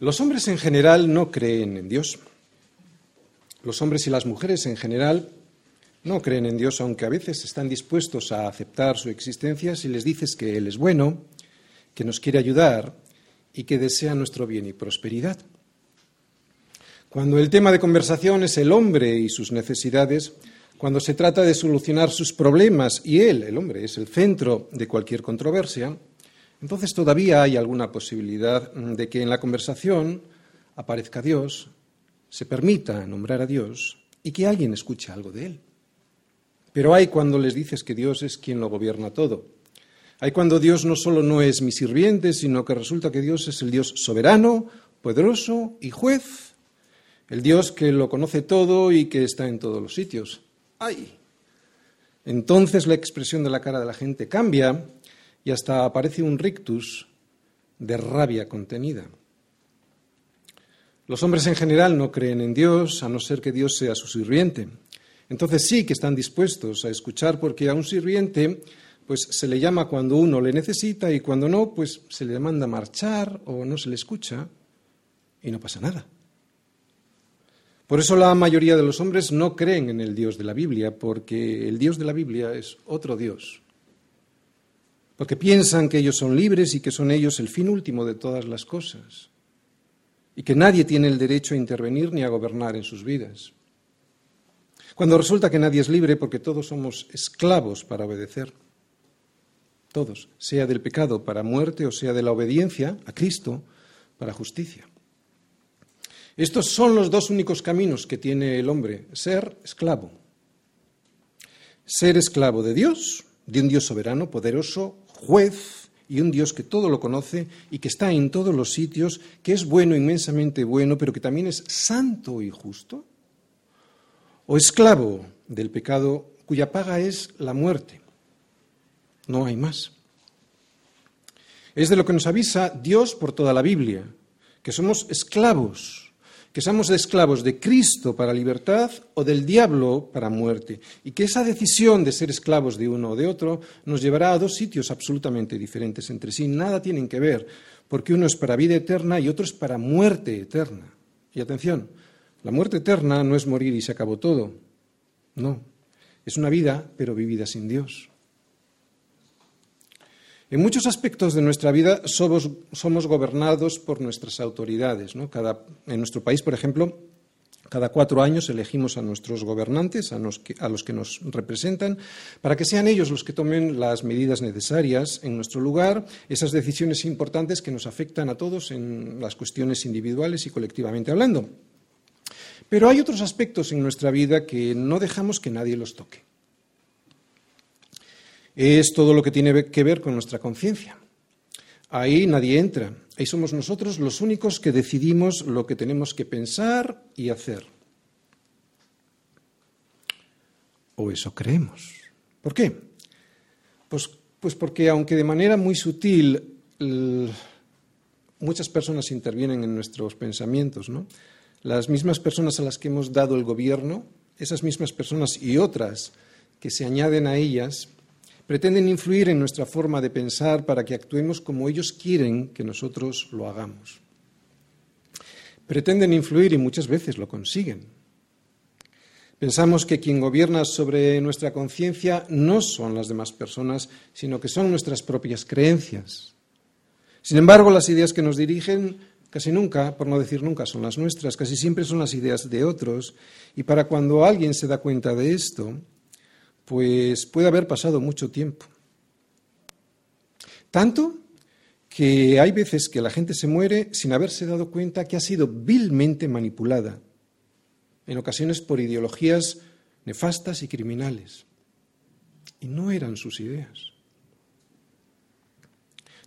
Los hombres en general no creen en Dios. Los hombres y las mujeres en general no creen en Dios, aunque a veces están dispuestos a aceptar su existencia si les dices que Él es bueno, que nos quiere ayudar y que desea nuestro bien y prosperidad. Cuando el tema de conversación es el hombre y sus necesidades, cuando se trata de solucionar sus problemas y él, el hombre, es el centro de cualquier controversia, entonces todavía hay alguna posibilidad de que en la conversación aparezca Dios, se permita nombrar a Dios y que alguien escuche algo de él. Pero hay cuando les dices que Dios es quien lo gobierna todo. Hay cuando Dios no solo no es mi sirviente, sino que resulta que Dios es el Dios soberano, poderoso y juez, el Dios que lo conoce todo y que está en todos los sitios. ¡Ay! Entonces la expresión de la cara de la gente cambia y hasta aparece un rictus de rabia contenida. Los hombres en general no creen en Dios a no ser que Dios sea su sirviente. Entonces sí que están dispuestos a escuchar porque a un sirviente pues se le llama cuando uno le necesita y cuando no, pues se le manda marchar o no se le escucha y no pasa nada. Por eso la mayoría de los hombres no creen en el Dios de la Biblia, porque el Dios de la Biblia es otro Dios. Porque piensan que ellos son libres y que son ellos el fin último de todas las cosas y que nadie tiene el derecho a intervenir ni a gobernar en sus vidas. Cuando resulta que nadie es libre porque todos somos esclavos para obedecer. Todos, sea del pecado para muerte o sea de la obediencia a Cristo para justicia. Estos son los dos únicos caminos que tiene el hombre, ser esclavo. Ser esclavo de Dios, de un Dios soberano, poderoso, juez, y un Dios que todo lo conoce y que está en todos los sitios, que es bueno, inmensamente bueno, pero que también es santo y justo? ¿O esclavo del pecado cuya paga es la muerte? No hay más. Es de lo que nos avisa Dios por toda la Biblia, que somos esclavos que somos esclavos de Cristo para libertad o del diablo para muerte, y que esa decisión de ser esclavos de uno o de otro nos llevará a dos sitios absolutamente diferentes entre sí. Nada tienen que ver, porque uno es para vida eterna y otro es para muerte eterna. Y atención, la muerte eterna no es morir y se acabó todo. No, es una vida, pero vivida sin Dios. En muchos aspectos de nuestra vida somos, gobernados por nuestras autoridades. en nuestro país, por ejemplo, cada cuatro años elegimos a nuestros gobernantes, a los, que, a los, que, nos representan, para que sean ellos los que tomen las medidas necesarias en nuestro lugar, esas decisiones importantes que nos afectan a todos en las cuestiones individuales y colectivamente hablando. Pero hay otros aspectos en nuestra vida que no dejamos que nadie los toque es todo lo que tiene que ver con nuestra conciencia. Ahí nadie entra. Ahí somos nosotros los únicos que decidimos lo que tenemos que pensar y hacer. O eso creemos. ¿Por qué? Pues, pues porque aunque de manera muy sutil muchas personas intervienen en nuestros pensamientos, ¿no? Las mismas personas a las que hemos dado el gobierno, esas mismas personas y otras que se añaden a ellas, pretenden influir en nuestra forma de pensar para que actuemos como ellos quieren que nosotros lo hagamos. Pretenden influir y muchas veces lo consiguen. Pensamos que quien gobierna sobre nuestra conciencia no son las demás personas, sino que son nuestras propias creencias. Sin embargo, las ideas que nos dirigen casi nunca, por no decir nunca, son las nuestras, casi siempre son las ideas de otros. Y para cuando alguien se da cuenta de esto, pues puede haber pasado mucho tiempo. Tanto que hay veces que la gente se muere sin haberse dado cuenta que ha sido vilmente manipulada, en ocasiones por ideologías nefastas y criminales. Y no eran sus ideas.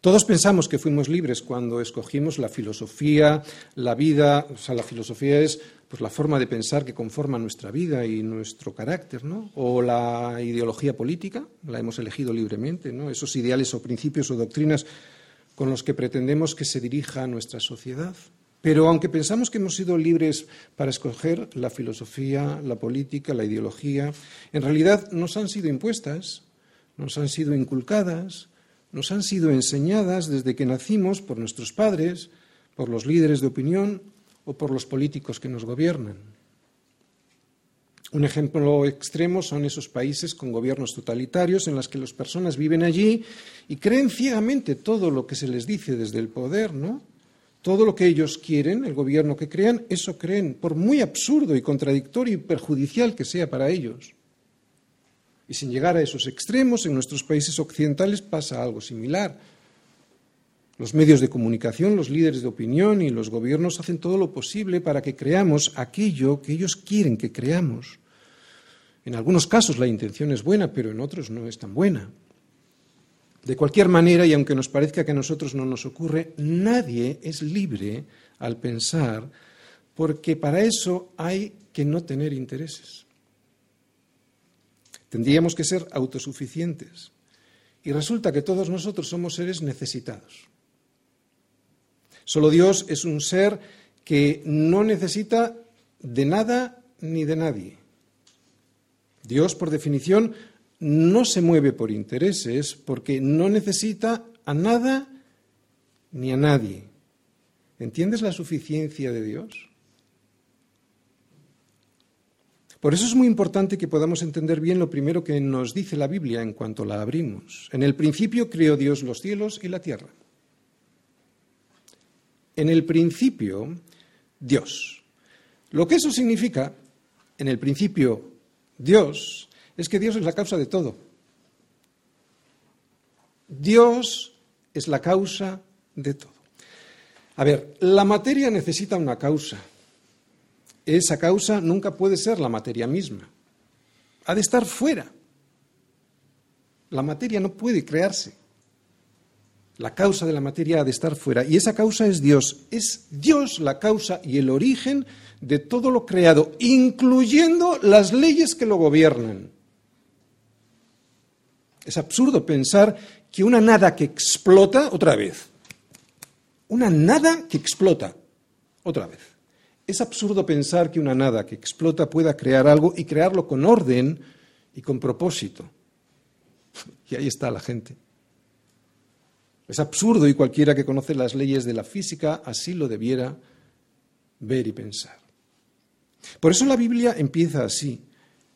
Todos pensamos que fuimos libres cuando escogimos la filosofía, la vida, o sea, la filosofía es pues, la forma de pensar que conforma nuestra vida y nuestro carácter, ¿no? O la ideología política, la hemos elegido libremente, ¿no? Esos ideales o principios o doctrinas con los que pretendemos que se dirija nuestra sociedad. Pero aunque pensamos que hemos sido libres para escoger la filosofía, la política, la ideología, en realidad nos han sido impuestas, nos han sido inculcadas, nos han sido enseñadas desde que nacimos por nuestros padres, por los líderes de opinión o por los políticos que nos gobiernan. Un ejemplo extremo son esos países con gobiernos totalitarios en los que las personas viven allí y creen ciegamente todo lo que se les dice desde el poder, ¿no? Todo lo que ellos quieren, el gobierno que crean, eso creen, por muy absurdo y contradictorio y perjudicial que sea para ellos. Y sin llegar a esos extremos, en nuestros países occidentales pasa algo similar. Los medios de comunicación, los líderes de opinión y los gobiernos hacen todo lo posible para que creamos aquello que ellos quieren que creamos. En algunos casos la intención es buena, pero en otros no es tan buena. De cualquier manera, y aunque nos parezca que a nosotros no nos ocurre, nadie es libre al pensar, porque para eso hay que no tener intereses. Tendríamos que ser autosuficientes. Y resulta que todos nosotros somos seres necesitados. Solo Dios es un ser que no necesita de nada ni de nadie. Dios, por definición, no se mueve por intereses porque no necesita a nada ni a nadie. ¿Entiendes la suficiencia de Dios? Por eso es muy importante que podamos entender bien lo primero que nos dice la Biblia en cuanto la abrimos. En el principio creó Dios los cielos y la tierra. En el principio, Dios. Lo que eso significa, en el principio, Dios, es que Dios es la causa de todo. Dios es la causa de todo. A ver, la materia necesita una causa. Esa causa nunca puede ser la materia misma. Ha de estar fuera. La materia no puede crearse. La causa de la materia ha de estar fuera. Y esa causa es Dios. Es Dios la causa y el origen de todo lo creado, incluyendo las leyes que lo gobiernan. Es absurdo pensar que una nada que explota, otra vez, una nada que explota, otra vez. Es absurdo pensar que una nada que explota pueda crear algo y crearlo con orden y con propósito. Y ahí está la gente. Es absurdo y cualquiera que conoce las leyes de la física así lo debiera ver y pensar. Por eso la Biblia empieza así.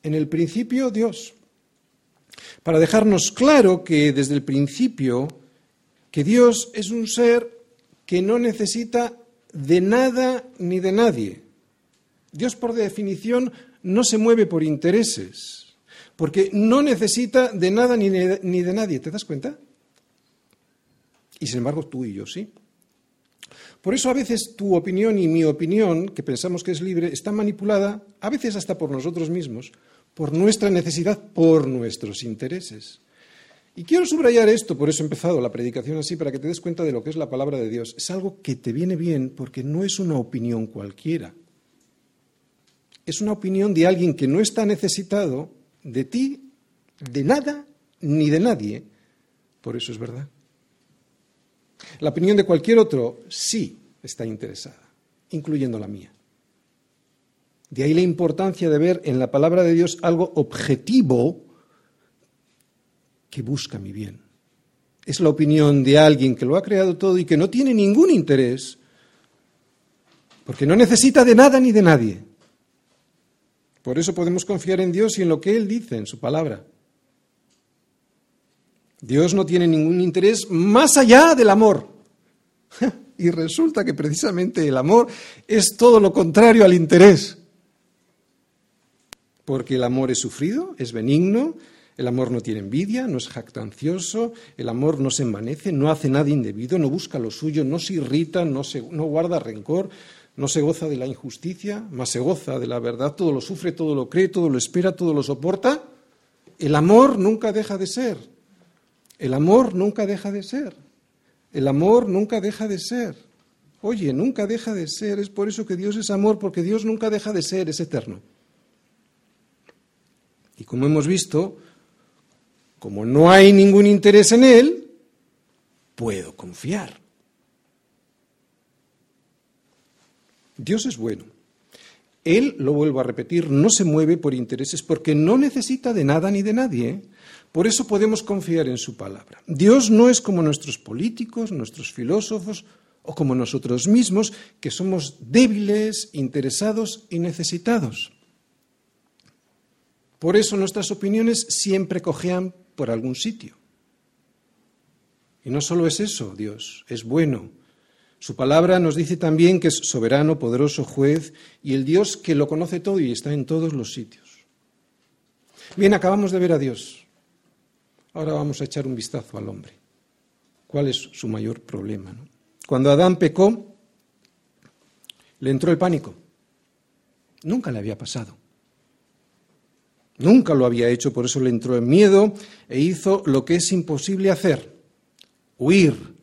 En el principio Dios. Para dejarnos claro que desde el principio que Dios es un ser que no necesita de nada ni de nadie. Dios por definición no se mueve por intereses, porque no necesita de nada ni de, nadie. ¿Te das cuenta? Y sin embargo tú y yo sí. Por eso a veces tu opinión y mi opinión, que pensamos que es libre, está manipulada, a veces hasta por nosotros mismos, por nuestra necesidad, por nuestros intereses. Y quiero subrayar esto, por eso he empezado la predicación así, para que te des cuenta de lo que es la palabra de Dios. Es algo que te viene bien porque no es una opinión cualquiera. Es una opinión de alguien que no está necesitado de ti, de nada, ni de nadie. Por eso es verdad. La opinión de cualquier otro sí está interesada, incluyendo la mía. De ahí la importancia de ver en la palabra de Dios algo objetivo que busca mi bien. Es la opinión de alguien que lo ha creado todo y que no tiene ningún interés, porque no necesita de nada ni de nadie. Por eso podemos confiar en Dios y en lo que Él dice, en su palabra. Dios no tiene ningún interés más allá del amor. Y resulta que precisamente el amor es todo lo contrario al interés. Porque el amor es sufrido, es benigno, el amor no tiene envidia, no es jactancioso, el amor no se envanece, no hace nada indebido, no busca lo suyo, no se irrita, no, se, no guarda rencor, no se goza de la injusticia, más se goza de la verdad, todo lo sufre, todo lo cree, todo lo espera, todo lo soporta. El amor nunca deja de ser. El amor nunca deja de ser. El amor nunca deja de ser. Oye, nunca deja de ser. Es por eso que Dios es amor, porque Dios nunca deja de ser, es eterno. Y como hemos visto, como no hay ningún interés en él, puedo confiar. Dios es bueno. Él, lo vuelvo a repetir, no se mueve por intereses porque no necesita de nada ni de nadie. Por eso podemos confiar en su palabra. Dios no es como nuestros políticos, nuestros filósofos o como nosotros mismos, que somos débiles, interesados y necesitados. Por eso nuestras opiniones siempre cojean por algún sitio. Y no solo es eso, Dios, es bueno. Su palabra nos dice también que es soberano, poderoso juez y el Dios que lo conoce todo y está en todos los sitios. Bien, acabamos de ver a Dios. Ahora vamos a echar un vistazo al hombre. ¿Cuál es su mayor problema? Cuando Adán pecó, le entró el pánico. Nunca le había pasado. Nunca lo había hecho, por eso le entró el miedo e hizo lo que es imposible hacer, huir,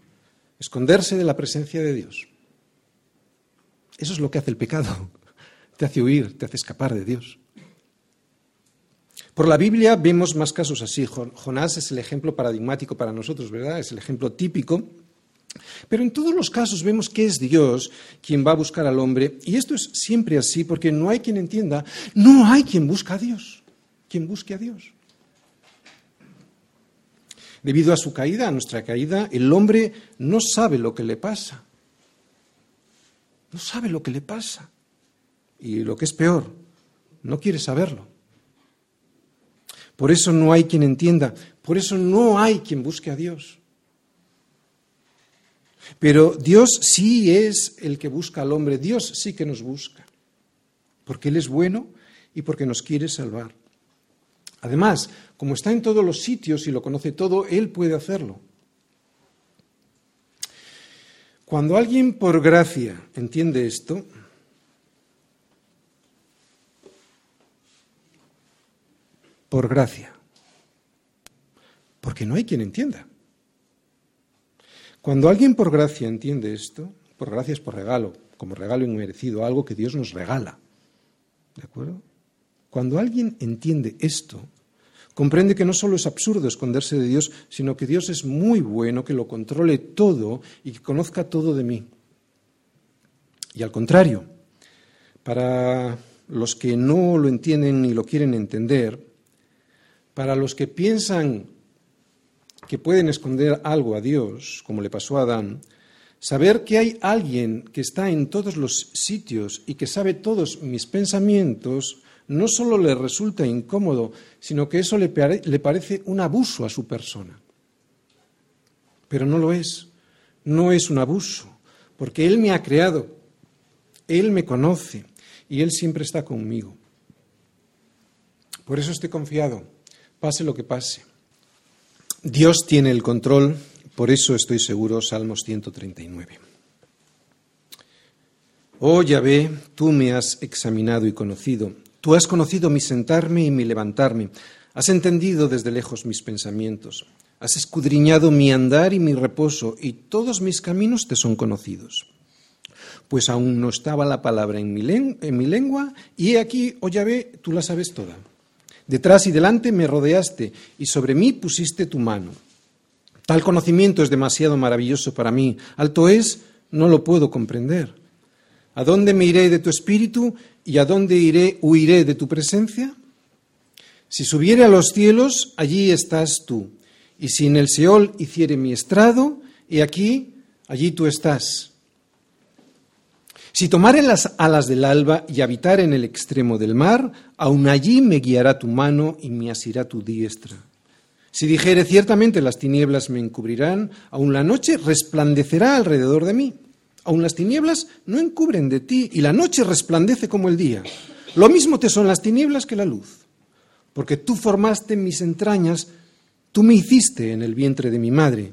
esconderse de la presencia de Dios. Eso es lo que hace el pecado, te hace huir, te hace escapar de Dios. Por la Biblia vemos más casos así. Jonás es el ejemplo paradigmático para nosotros, ¿verdad? Es el ejemplo típico. Pero en todos los casos vemos que es Dios quien va a buscar al hombre. Y esto es siempre así porque no hay quien entienda, no hay quien busca a Dios quien busque a Dios. Debido a su caída, a nuestra caída, el hombre no sabe lo que le pasa. No sabe lo que le pasa. Y lo que es peor, no quiere saberlo. Por eso no hay quien entienda, por eso no hay quien busque a Dios. Pero Dios sí es el que busca al hombre, Dios sí que nos busca, porque Él es bueno y porque nos quiere salvar. Además, como está en todos los sitios y lo conoce todo, Él puede hacerlo. Cuando alguien por gracia entiende esto, por gracia, porque no hay quien entienda. Cuando alguien por gracia entiende esto, por gracia es por regalo, como regalo inmerecido, algo que Dios nos regala. ¿De acuerdo? Cuando alguien entiende esto, comprende que no solo es absurdo esconderse de Dios, sino que Dios es muy bueno, que lo controle todo y que conozca todo de mí. Y al contrario, para los que no lo entienden ni lo quieren entender, para los que piensan que pueden esconder algo a Dios, como le pasó a Adán, saber que hay alguien que está en todos los sitios y que sabe todos mis pensamientos, no solo le resulta incómodo, sino que eso le, parece un abuso a su persona. Pero no lo es, no es un abuso, porque Él me ha creado, Él me conoce y Él siempre está conmigo. Por eso estoy confiado, pase lo que pase. Dios tiene el control, por eso estoy seguro, Salmos 139. Oh Yahvé, tú me has examinado y conocido. Tú has conocido mi sentarme y mi levantarme. Has entendido desde lejos mis pensamientos. Has escudriñado mi andar y mi reposo, y todos mis caminos te son conocidos. Pues aún no estaba la palabra en mi, lengua, y he aquí, oh Yahvé, tú la sabes toda. Detrás y delante me rodeaste, y sobre mí pusiste tu mano. Tal conocimiento es demasiado maravilloso para mí. Alto es, no lo puedo comprender. ¿A dónde me iré de tu espíritu y a dónde iré, huiré de tu presencia? Si subiere a los cielos, allí estás tú. Y si en el Seol hiciere mi estrado, y aquí, allí tú estás. Si tomare las alas del alba y habitar en el extremo del mar, aun allí me guiará tu mano y me asirá tu diestra. Si dijere ciertamente las tinieblas me encubrirán, aun la noche resplandecerá alrededor de mí. Aun las tinieblas no encubren de ti y la noche resplandece como el día. Lo mismo te son las tinieblas que la luz, porque tú formaste mis entrañas, tú me hiciste en el vientre de mi madre.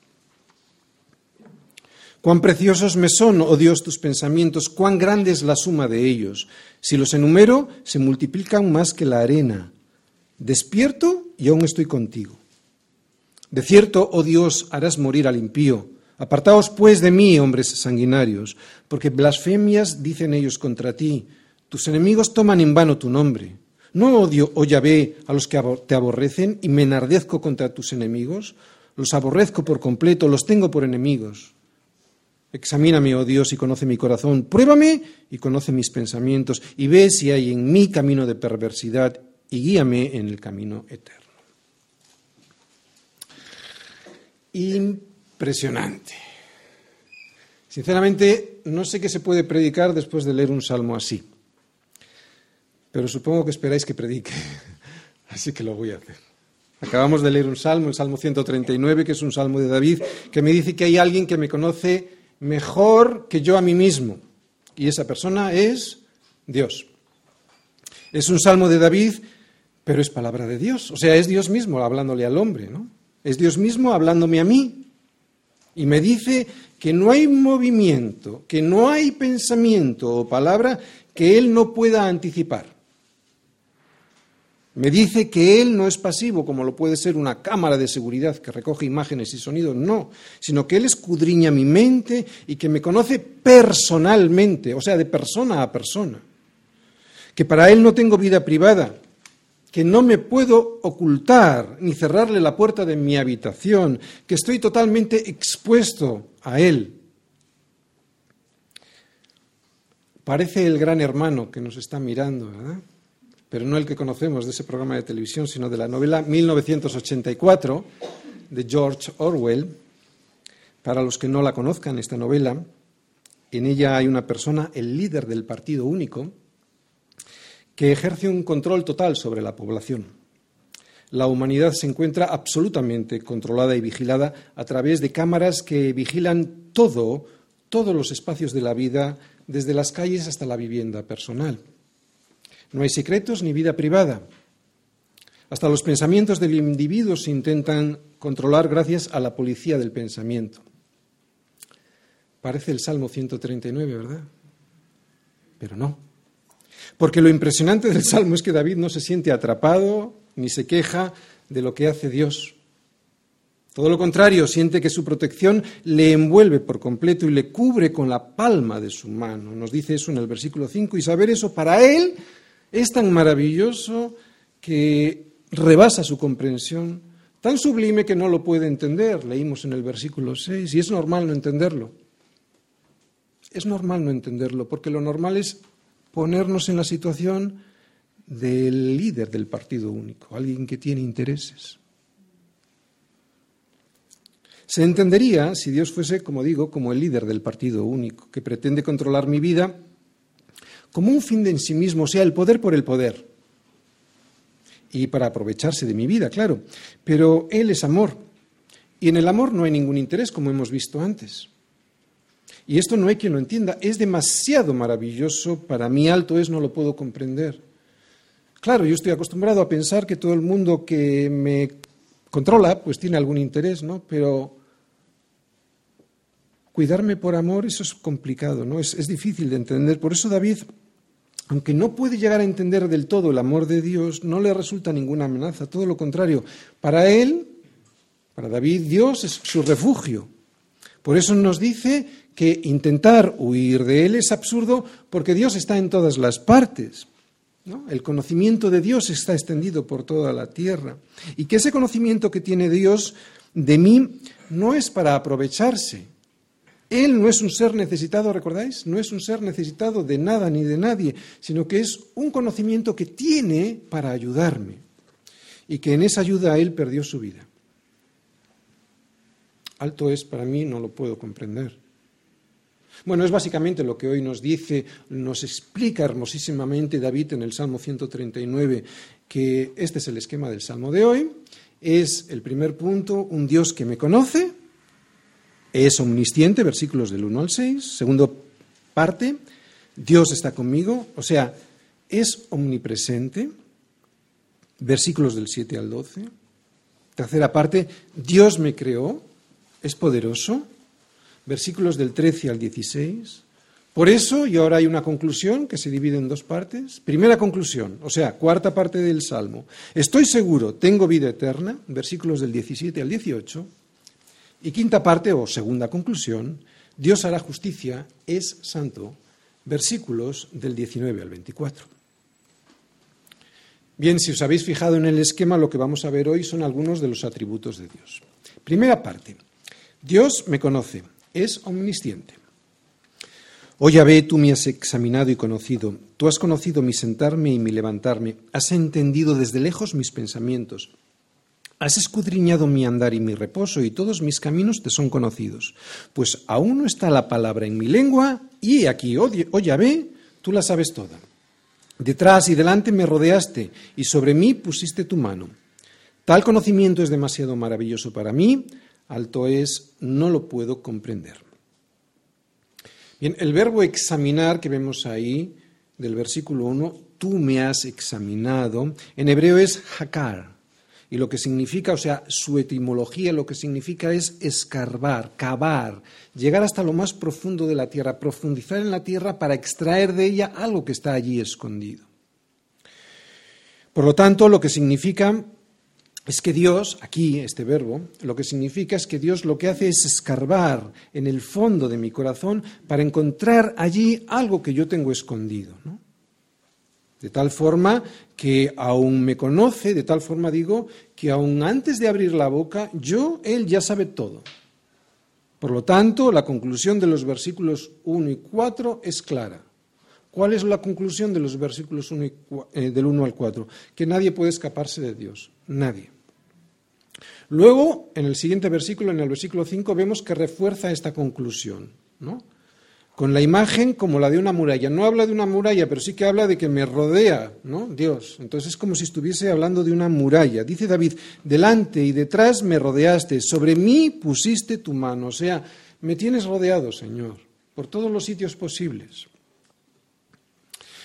Cuán preciosos me son, oh Dios, tus pensamientos, cuán grande es la suma de ellos. Si los enumero, se multiplican más que la arena. Despierto y aún estoy contigo. De cierto, oh Dios, harás morir al impío. Apartaos pues de mí, hombres sanguinarios, porque blasfemias dicen ellos contra ti tus enemigos toman en vano tu nombre. ¿No odio, oh Yahvé, a los que te aborrecen y me enardezco contra tus enemigos? Los aborrezco por completo, los tengo por enemigos. Examíname, oh Dios, y conoce mi corazón. Pruébame y conoce mis pensamientos y ve si hay en mí camino de perversidad y guíame en el camino eterno. Impresionante. Sinceramente, no sé qué se puede predicar después de leer un salmo así, pero supongo que esperáis que predique, así que lo voy a hacer. Acabamos de leer un salmo, el Salmo 139, que es un salmo de David, que me dice que hay alguien que me conoce mejor que yo a mí mismo, y esa persona es Dios. Es un salmo de David, pero es palabra de Dios, o sea, es Dios mismo hablándole al hombre, ¿no? Es Dios mismo hablándome a mí. Y me dice que no hay movimiento, que no hay pensamiento o palabra que Él no pueda anticipar. Me dice que Él no es pasivo, como lo puede ser una cámara de seguridad que recoge imágenes y sonidos, no, sino que Él escudriña mi mente y que me conoce personalmente, o sea, de persona a persona. Que para Él no tengo vida privada, que no me puedo ocultar ni cerrarle la puerta de mi habitación, que estoy totalmente expuesto a Él. Parece el gran hermano que nos está mirando, ¿verdad? Pero no el que conocemos de ese programa de televisión, sino de la novela 1984 de George Orwell. Para los que no la conozcan, esta novela, en ella hay una persona, el líder del Partido Único, que ejerce un control total sobre la población. La humanidad se encuentra absolutamente controlada y vigilada a través de cámaras que vigilan todo, todos los espacios de la vida, desde las calles hasta la vivienda personal. No hay secretos ni vida privada. Hasta los pensamientos del individuo se intentan controlar gracias a la policía del pensamiento. Parece el Salmo 139, ¿verdad? Pero no. Porque lo impresionante del Salmo es que David no se siente atrapado ni se queja de lo que hace Dios. Todo lo contrario, siente que su protección le envuelve por completo y le cubre con la palma de su mano. Nos dice eso en el versículo 5 y saber eso para él es tan maravilloso que rebasa su comprensión, tan sublime que no lo puede entender. Leímos en el versículo 6 y es normal no entenderlo. Es normal no entenderlo porque lo normal es ponernos en la situación del líder del partido único, alguien que tiene intereses. Se entendería si Dios fuese, como digo, como el líder del partido único, que pretende controlar mi vida como un fin de en sí mismo, o sea, el poder por el poder. Y para aprovecharse de mi vida, claro. Pero Él es amor. Y en el amor no hay ningún interés, como hemos visto antes. Y esto no hay quien lo entienda. Es demasiado maravilloso. Para mí alto es, no lo puedo comprender. Claro, yo estoy acostumbrado a pensar que todo el mundo que me controla, pues tiene algún interés, ¿no? Pero cuidarme por amor, eso es complicado, ¿no? Es, es difícil de entender. Por eso David, aunque no puede llegar a entender del todo el amor de Dios, no le resulta ninguna amenaza. Todo lo contrario. Para él, para David, Dios es su refugio. Por eso nos dice que intentar huir de Él es absurdo porque Dios está en todas las partes. El conocimiento de Dios está extendido por toda la tierra. Y que ese conocimiento que tiene Dios de mí no es para aprovecharse. Él no es un ser necesitado, ¿recordáis? No es un ser necesitado de nada ni de nadie, sino que es un conocimiento que tiene para ayudarme. Y que en esa ayuda Él perdió su vida. Alto es para mí, no lo puedo comprender. Bueno, es básicamente lo que hoy nos dice, nos explica hermosísimamente David en el Salmo 139, que este es el esquema del Salmo de hoy. Es el primer punto, un Dios que me conoce, es omnisciente, versículos del 1 al 6. Segundo parte, Dios está conmigo, o sea, es omnipresente, versículos del 7 al 12. Tercera parte, Dios me creó, es poderoso, versículos del 13 al 16. Por eso, y ahora hay una conclusión que se divide en dos partes. Primera conclusión, o sea, cuarta parte del Salmo. Estoy seguro, tengo vida eterna, versículos del 17 al 18. Y quinta parte, o segunda conclusión, Dios hará justicia, es santo, versículos del 19 al 24. Bien, si os habéis fijado en el esquema, lo que vamos a ver hoy son algunos de los atributos de Dios. Primera parte. Dios me conoce, es omnisciente. Oh Yahvé, tú me has examinado y conocido, tú has conocido mi sentarme y mi levantarme, has entendido desde lejos mis pensamientos, has escudriñado mi andar y mi reposo, y todos mis caminos te son conocidos. Pues aún no está la palabra en mi lengua, y aquí, oh, oh Yahvé, tú la sabes toda. Detrás y delante me rodeaste, y sobre mí pusiste tu mano. Tal conocimiento es demasiado maravilloso para mí, alto es, no lo puedo comprender. Bien, el verbo examinar que vemos ahí, del versículo 1, tú me has examinado, en hebreo es hakar. Y lo que significa, o sea, su etimología lo que significa es escarbar, cavar, llegar hasta lo más profundo de la tierra, profundizar en la tierra para extraer de ella algo que está allí escondido. Por lo tanto, lo que significa es que Dios, aquí este verbo, lo que significa es que Dios lo que hace es escarbar en el fondo de mi corazón para encontrar allí algo que yo tengo escondido. De tal forma que aún me conoce, de tal forma digo, que aún antes de abrir la boca, yo, Él ya sabe todo. Por lo tanto, la conclusión de los versículos 1 y 4 es clara. ¿Cuál es la conclusión de los versículos 1 eh, del 1 al 4? Que nadie puede escaparse de Dios. Nadie. Luego, en el siguiente versículo, en el versículo 5, vemos que refuerza esta conclusión, ¿no? Con la imagen como la de una muralla. No habla de una muralla, pero sí que habla de que me rodea, ¿no? Dios. Entonces es como si estuviese hablando de una muralla. Dice David, delante y detrás me rodeaste, sobre mí pusiste tu mano. O sea, me tienes rodeado, Señor, por todos los sitios posibles.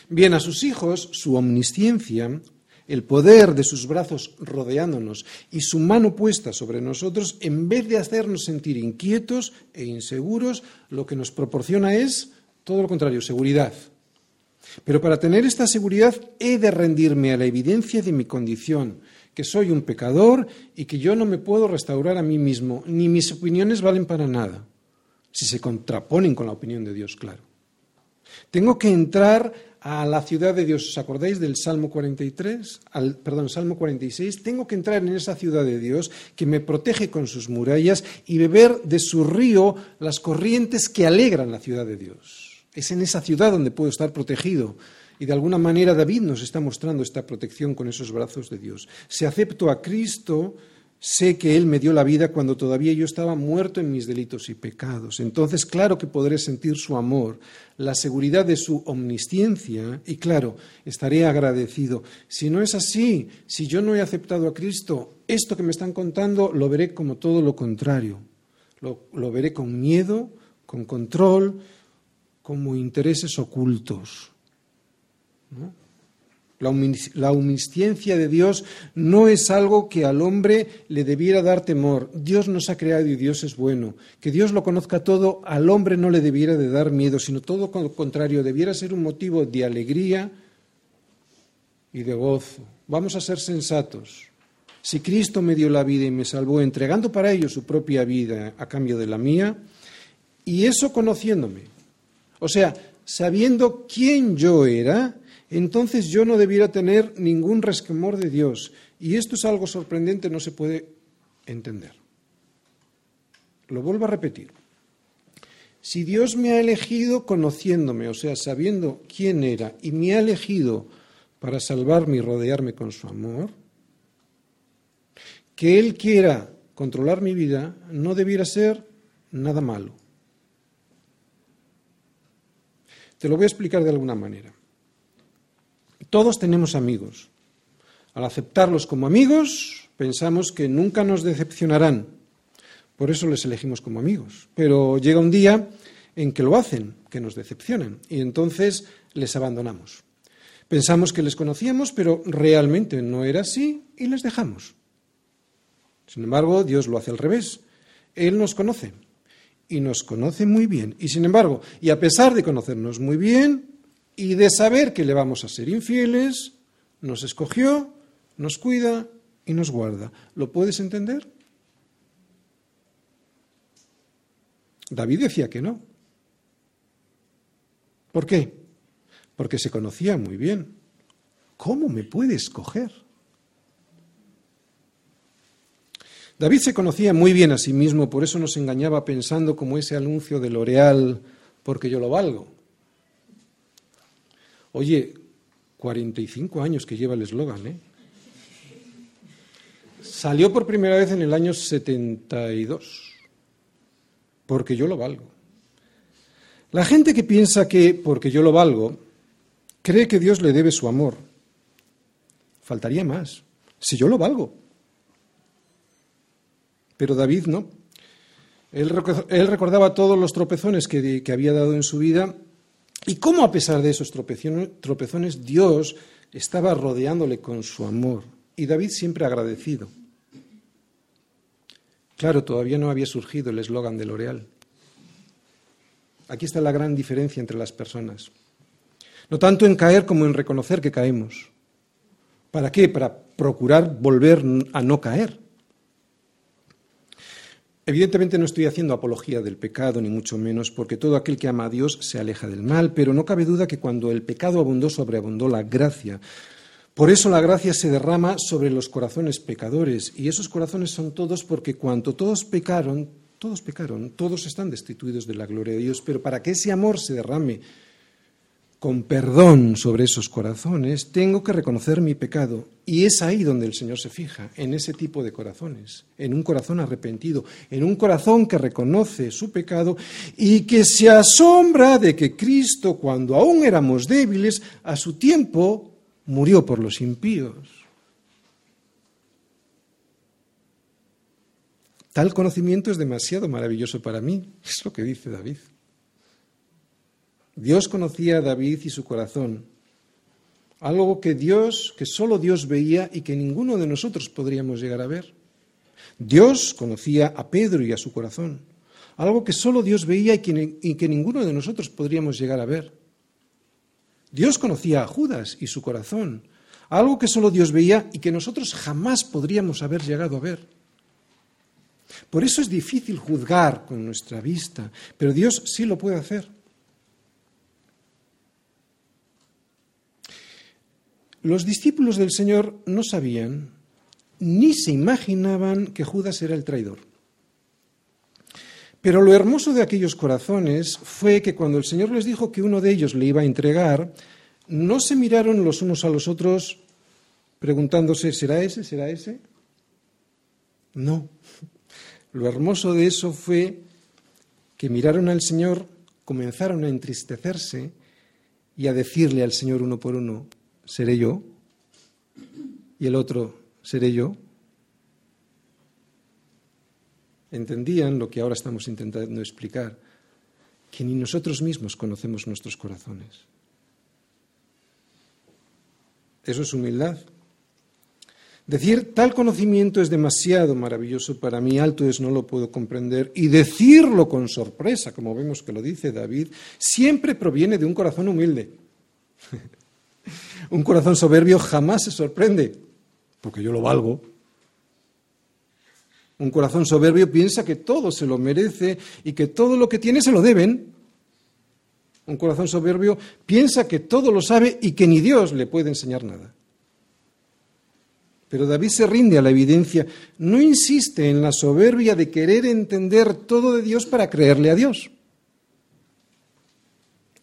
Bien, a sus hijos su omnisciencia el poder de sus brazos rodeándonos y su mano puesta sobre nosotros, en vez de hacernos sentir inquietos e inseguros, lo que nos proporciona es todo lo contrario, seguridad. Pero para tener esta seguridad he de rendirme a la evidencia de mi condición, que soy un pecador y que yo no me puedo restaurar a mí mismo, ni mis opiniones valen para nada, si se contraponen con la opinión de Dios, claro. Tengo que entrar a la ciudad de Dios. ¿Os acordáis del Salmo 43? Al, perdón, Salmo 46. Tengo que entrar en esa ciudad de Dios que me protege con sus murallas y beber de su río las corrientes que alegran la ciudad de Dios. Es en esa ciudad donde puedo estar protegido. Y de alguna manera David nos está mostrando esta protección con esos brazos de Dios. Si acepto a Cristo, Sé que Él me dio la vida cuando todavía yo estaba muerto en mis delitos y pecados. Entonces, claro que podré sentir su amor, la seguridad de su omnisciencia y, claro, estaré agradecido. Si no es así, si yo no he aceptado a Cristo, esto que me están contando lo veré como todo lo contrario. Lo, veré con miedo, con control, como intereses ocultos. ¿no? La omnisciencia de Dios no es algo que al hombre le debiera dar temor. Dios nos ha creado y Dios es bueno. Que Dios lo conozca todo, al hombre no le debiera de dar miedo, sino todo lo contrario, debiera ser un motivo de alegría y de gozo. Vamos a ser sensatos. Si Cristo me dio la vida y me salvó entregando para ello su propia vida a cambio de la mía, y eso conociéndome, o sea, sabiendo quién yo era, entonces yo no debiera tener ningún resquemor de Dios. Y esto es algo sorprendente, no se puede entender. Lo vuelvo a repetir. Si Dios me ha elegido conociéndome, o sea, sabiendo quién era, y me ha elegido para salvarme y rodearme con su amor, que Él quiera controlar mi vida no debiera ser nada malo. Te lo voy a explicar de alguna manera. Todos tenemos amigos. Al aceptarlos como amigos, pensamos que nunca nos decepcionarán. Por eso les elegimos como amigos. Pero llega un día en que lo hacen, que nos decepcionan, y entonces les abandonamos. Pensamos que les conocíamos, pero realmente no era así y les dejamos. Sin embargo, Dios lo hace al revés. Él nos conoce y nos conoce muy bien. Y sin embargo, y a pesar de conocernos muy bien, y de saber que le vamos a ser infieles, nos escogió, nos cuida y nos guarda. ¿Lo puedes entender? David decía que no. ¿Por qué? Porque se conocía muy bien. ¿cómo me puede escoger? David se conocía muy bien a sí mismo, por eso nos engañaba pensando como ese anuncio de L'Oreal, porque yo lo valgo. Oye, 45 años que lleva el eslogan, ¿eh? Salió por primera vez en el año 72, porque yo lo valgo. La gente que piensa que porque yo lo valgo, cree que Dios le debe su amor. Faltaría más, si yo lo valgo. Pero David no. Él, recordaba todos los tropezones que, que, había dado en su vida y cómo a pesar de esos tropezones Dios estaba rodeándole con su amor. Y David siempre agradecido. Claro, todavía no había surgido el eslogan de L'Oreal. Aquí está la gran diferencia entre las personas. No tanto en caer como en reconocer que caemos. ¿Para qué? Para procurar volver a no caer. Evidentemente no estoy haciendo apología del pecado, ni mucho menos, porque todo aquel que ama a Dios se aleja del mal, pero no cabe duda que cuando el pecado abundó, sobreabundó la gracia. Por eso la gracia se derrama sobre los corazones pecadores, y esos corazones son todos porque cuanto todos pecaron, todos pecaron, todos están destituidos de la gloria de Dios, pero para que ese amor se derrame con perdón sobre esos corazones, tengo que reconocer mi pecado. Y es ahí donde el Señor se fija, en ese tipo de corazones, en un corazón arrepentido, en un corazón que reconoce su pecado y que se asombra de que Cristo, cuando aún éramos débiles, a su tiempo murió por los impíos. Tal conocimiento es demasiado maravilloso para mí, es lo que dice David. Dios conocía a David y su corazón, algo que Dios, que solo Dios veía y que ninguno de nosotros podríamos llegar a ver. Dios conocía a Pedro y a su corazón, algo que solo Dios veía y que, y que ninguno de nosotros podríamos llegar a ver. Dios conocía a Judas y su corazón, algo que solo Dios veía y que nosotros jamás podríamos haber llegado a ver. Por eso es difícil juzgar con nuestra vista, pero Dios sí lo puede hacer. Los discípulos del Señor no sabían ni se imaginaban que Judas era el traidor. Pero lo hermoso de aquellos corazones fue que cuando el Señor les dijo que uno de ellos le iba a entregar, no se miraron los unos a los otros preguntándose, ¿será ese? ¿Será ese? No. Lo hermoso de eso fue que miraron al Señor, comenzaron a entristecerse y a decirle al Señor uno por uno, seré yo, y el otro, seré yo. Entendían lo que ahora estamos intentando explicar, que ni nosotros mismos conocemos nuestros corazones. Eso es humildad. Decir tal conocimiento es demasiado maravilloso para mí, alto es no lo puedo comprender, y decirlo con sorpresa, como vemos que lo dice David, siempre proviene de un corazón humilde. Un corazón soberbio jamás se sorprende, porque yo lo valgo. Un corazón soberbio piensa que todo se lo merece y que todo lo que tiene se lo deben. Un corazón soberbio piensa que todo lo sabe y que ni Dios le puede enseñar nada. Pero David se rinde a la evidencia, no insiste en la soberbia de querer entender todo de Dios para creerle a Dios.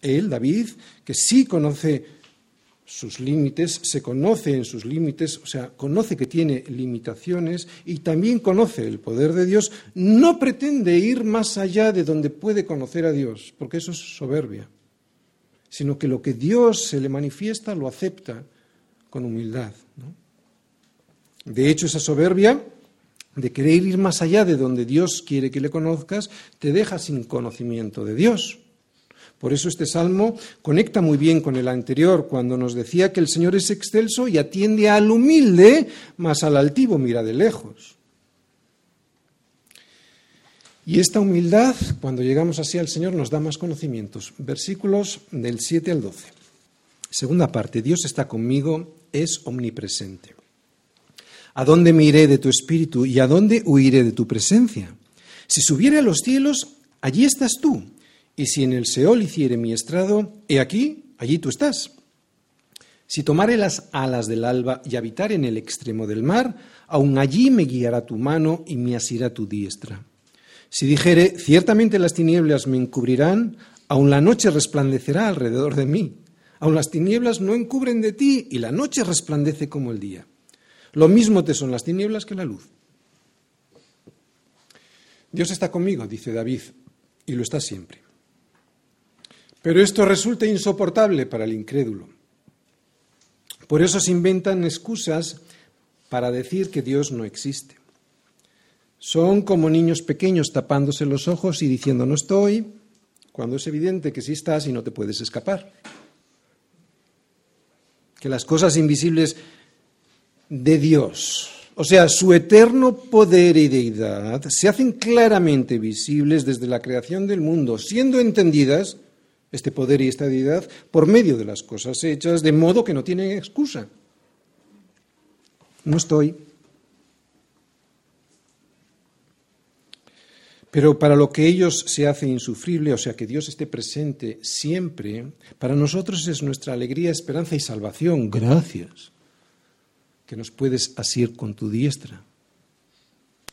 Él, David, que sí conoce sus límites, se conoce en sus límites, o sea, conoce que tiene limitaciones y también conoce el poder de Dios, no pretende ir más allá de donde puede conocer a Dios, porque eso es soberbia, sino que lo que Dios se le manifiesta lo acepta con humildad. De hecho, esa soberbia de querer ir más allá de donde Dios quiere que le conozcas, te deja sin conocimiento de Dios. Por eso este salmo conecta muy bien con el anterior, cuando nos decía que el Señor es excelso y atiende al humilde, mas al altivo mira de lejos. Y esta humildad, cuando llegamos así al Señor, nos da más conocimientos. Versículos del 7 al 12. Segunda parte, Dios está conmigo, es omnipresente. ¿A dónde me iré de tu espíritu y a dónde huiré de tu presencia? Si subiere a los cielos, allí estás tú. Y si en el Seol hiciere mi estrado, he aquí, allí tú estás. Si tomare las alas del alba y habitar en el extremo del mar, aun allí me guiará tu mano y me asirá tu diestra. Si dijere, ciertamente las tinieblas me encubrirán, aun la noche resplandecerá alrededor de mí. Aun las tinieblas no encubren de ti y la noche resplandece como el día. Lo mismo te son las tinieblas que la luz. Dios está conmigo, dice David, y lo está siempre. Pero esto resulta insoportable para el incrédulo. Por eso se inventan excusas para decir que Dios no existe. Son como niños pequeños tapándose los ojos y diciendo no estoy, cuando es evidente que sí estás y no te puedes escapar. Que las cosas invisibles de Dios, o sea, su eterno poder y deidad, se hacen claramente visibles desde la creación del mundo, siendo entendidas, este poder y esta deidad, por medio de las cosas hechas, de modo que no tienen excusa. No estoy. Pero para lo que ellos se hace insufrible, o sea, que Dios esté presente siempre, para nosotros es nuestra alegría, esperanza y salvación. Gracias. Que nos puedes asir con tu diestra.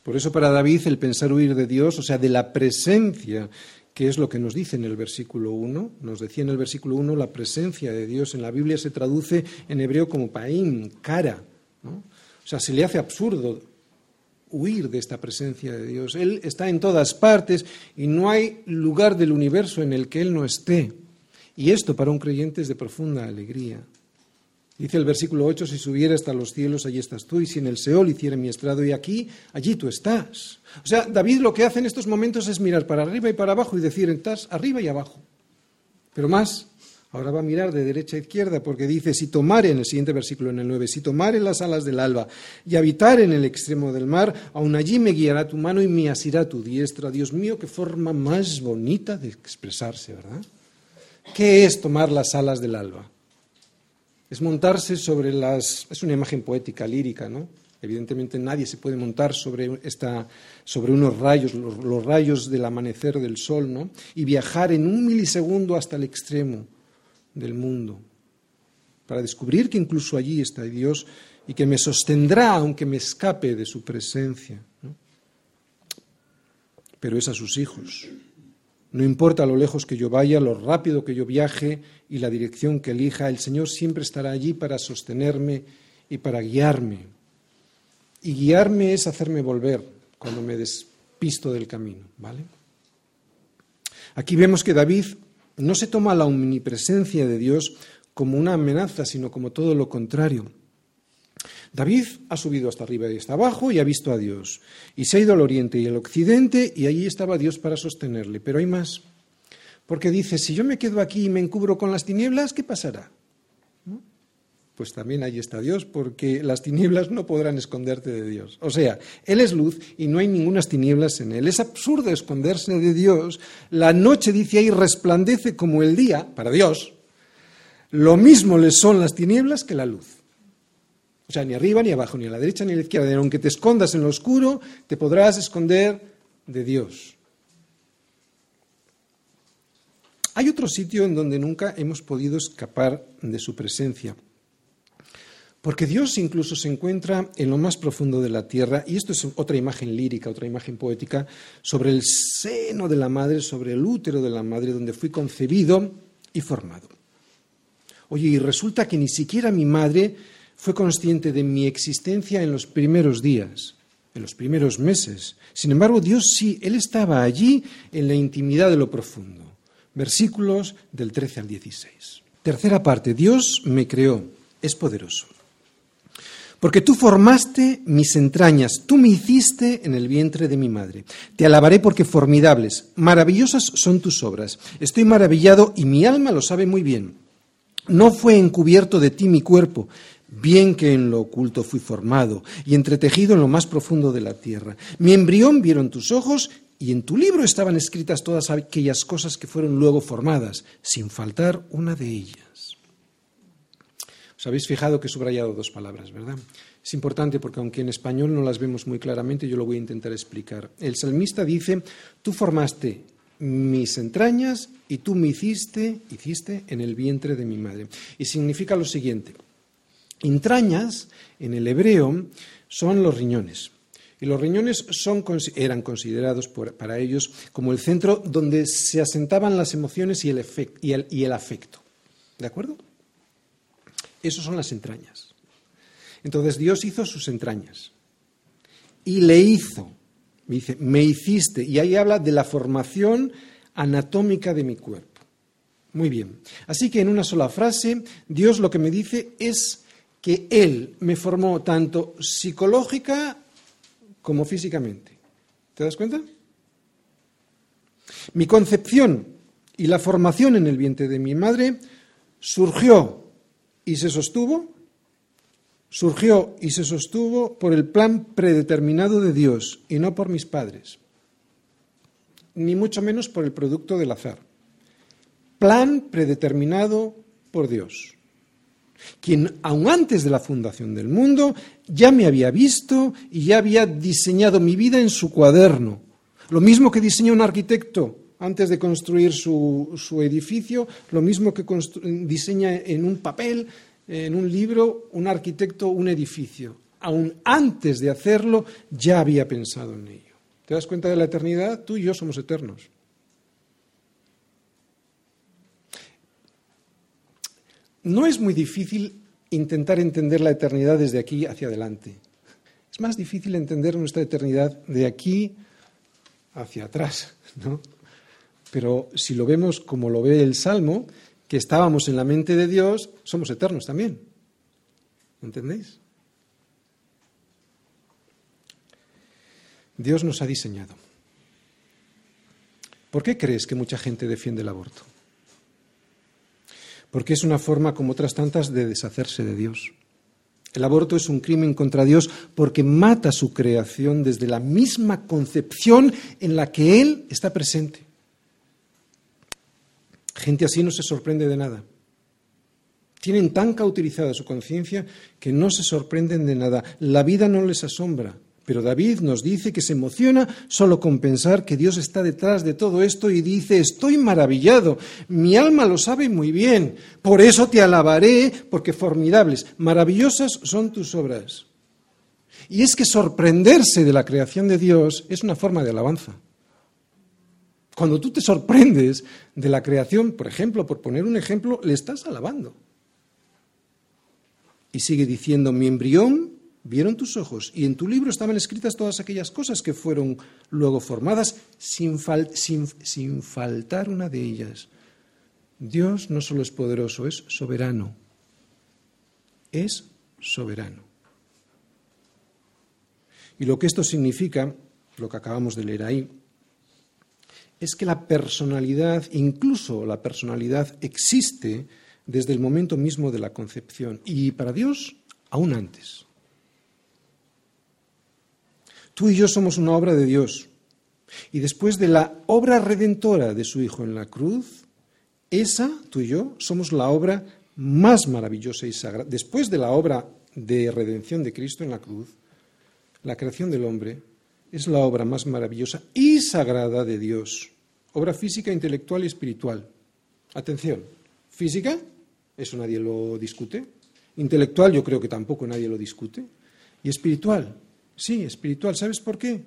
Por eso para David el pensar huir de Dios, o sea, de la presencia, que es lo que nos dice en el versículo 1, nos decía en el versículo 1, la presencia de Dios en la Biblia se traduce en hebreo como paín, cara. ¿no? O sea, se le hace absurdo huir de esta presencia de Dios. Él está en todas partes y no hay lugar del universo en el que Él no esté. Y esto para un creyente es de profunda alegría. Dice el versículo 8, si subiera hasta los cielos, allí estás tú, y si en el Seol hiciera mi estrado y aquí, allí tú estás. O sea, David lo que hace en estos momentos es mirar para arriba y para abajo y decir, estás arriba y abajo. Pero más, Ahora va a mirar de derecha a izquierda porque dice, si tomare, en el siguiente versículo, en el 9, si tomare las alas del alba y habitar en el extremo del mar, aun allí me guiará tu mano y me asirá tu diestra. Dios mío, qué forma más bonita de expresarse, ¿verdad? ¿Qué es tomar las alas del alba? Es montarse sobre las... Es una imagen poética, lírica, ¿no? Evidentemente nadie se puede montar sobre, esta, sobre unos rayos, los, los rayos del amanecer del sol, ¿no? Y viajar en un milisegundo hasta el extremo del mundo, para descubrir que incluso allí está Dios y que me sostendrá aunque me escape de su presencia. Pero es a sus hijos. No importa lo lejos que yo vaya, lo rápido que yo viaje y la dirección que elija, el Señor siempre estará allí para sostenerme y para guiarme. Y guiarme es hacerme volver cuando me despisto del camino, ¿vale? Aquí vemos que David no se toma la omnipresencia de Dios como una amenaza, sino como todo lo contrario. David ha subido hasta arriba y hasta abajo y ha visto a Dios. Y se ha ido al oriente y al occidente y allí estaba Dios para sostenerle. Pero hay más. Porque dice, si yo me quedo aquí y me encubro con las tinieblas, ¿qué pasará? pues también ahí está Dios, porque las tinieblas no podrán esconderte de Dios. O sea, Él es luz y no hay ninguna tinieblas en Él. Es absurdo esconderse de Dios. La noche, dice ahí, resplandece como el día, para Dios. Lo mismo le son las tinieblas que la luz. O sea, ni arriba, ni abajo, ni a la derecha, ni a la izquierda. Y aunque te escondas en lo oscuro, te podrás esconder de Dios. Hay otro sitio en donde nunca hemos podido escapar de su presencia. Porque Dios incluso se encuentra en lo más profundo de la tierra, y esto es otra imagen lírica, otra imagen poética, sobre el seno de la madre, sobre el útero de la madre, donde fui concebido y formado. Oye, y resulta que ni siquiera mi madre fue consciente de mi existencia en los primeros días, en los primeros meses. Sin embargo, Dios sí, Él estaba allí en la intimidad de lo profundo. Versículos del 13 al 16. Tercera parte, Dios me creó, es poderoso. Porque tú formaste mis entrañas, tú me hiciste en el vientre de mi madre. Te alabaré porque formidables, maravillosas son tus obras. Estoy maravillado y mi alma lo sabe muy bien. No fue encubierto de ti mi cuerpo, bien que en lo oculto fui formado y entretejido en lo más profundo de la tierra. Mi embrión vieron tus ojos y en tu libro estaban escritas todas aquellas cosas que fueron luego formadas, sin faltar una de ellas. Os habéis fijado que he subrayado dos palabras, ¿verdad? Es importante porque aunque en español no las vemos muy claramente, yo lo voy a intentar explicar. El salmista dice, tú formaste mis entrañas y tú me hiciste, hiciste en el vientre de mi madre. Y significa lo siguiente. Entrañas, en el hebreo, son los riñones. Y los riñones eran considerados para ellos como el centro donde se asentaban las emociones y el, y, el, y el afecto. ¿De acuerdo? Esas son las entrañas. Entonces Dios hizo sus entrañas y le hizo, me dice, me hiciste, y ahí habla de la formación anatómica de mi cuerpo. Muy bien. Así que en una sola frase, Dios lo que me dice es que Él me formó tanto psicológica como físicamente. ¿Te das cuenta? Mi concepción y la formación en el vientre de mi madre surgió y se sostuvo, surgió y se sostuvo por el plan predeterminado de Dios y no por mis padres, ni mucho menos por el producto del azar plan predeterminado por Dios, quien aun antes de la fundación del mundo ya me había visto y ya había diseñado mi vida en su cuaderno. Lo mismo que diseña un arquitecto antes de construir su, su edificio, lo mismo que diseña en un papel, en un libro, un arquitecto un edificio. Aun antes de hacerlo, ya había pensado en ello. ¿Te das cuenta de la eternidad? Tú y yo somos eternos. No es muy difícil intentar entender la eternidad desde aquí hacia adelante. Es más difícil entender nuestra eternidad de aquí hacia atrás, ¿no? Pero si lo vemos como lo ve el Salmo, que estábamos en la mente de Dios, somos eternos también. ¿Entendéis? Dios nos ha diseñado. ¿Por qué crees que mucha gente defiende el aborto? Porque es una forma, como otras tantas, de deshacerse de Dios. El aborto es un crimen contra Dios porque mata su creación desde la misma concepción en la que Él está presente. Gente así no se sorprende de nada. Tienen tan cauterizada su conciencia que no se sorprenden de nada. La vida no les asombra. Pero David nos dice que se emociona solo con pensar que Dios está detrás de todo esto y dice, estoy maravillado, mi alma lo sabe muy bien, por eso te alabaré, porque formidables, maravillosas son tus obras. Y es que sorprenderse de la creación de Dios es una forma de alabanza. Cuando tú te sorprendes de la creación, por ejemplo, por poner un ejemplo, le estás alabando. Y sigue diciendo, mi embrión vieron tus ojos y en tu libro estaban escritas todas aquellas cosas que fueron luego formadas sin, faltar una de ellas. Dios no solo es poderoso, es soberano. Es soberano. Y lo que esto significa, lo que acabamos de leer ahí, es que la personalidad, incluso la personalidad, existe desde el momento mismo de la concepción y para Dios aún antes. Tú y yo somos una obra de Dios. Y después de la obra redentora de su Hijo en la cruz, esa, tú y yo, somos la obra más maravillosa y sagrada. Después de la obra de redención de Cristo en la cruz, la creación del hombre es la obra más maravillosa y sagrada de Dios. Obra física, intelectual y espiritual. Atención, física, eso nadie lo discute. Intelectual, yo creo que tampoco nadie lo discute. Y espiritual, Sí, espiritual. ¿Sabes por qué?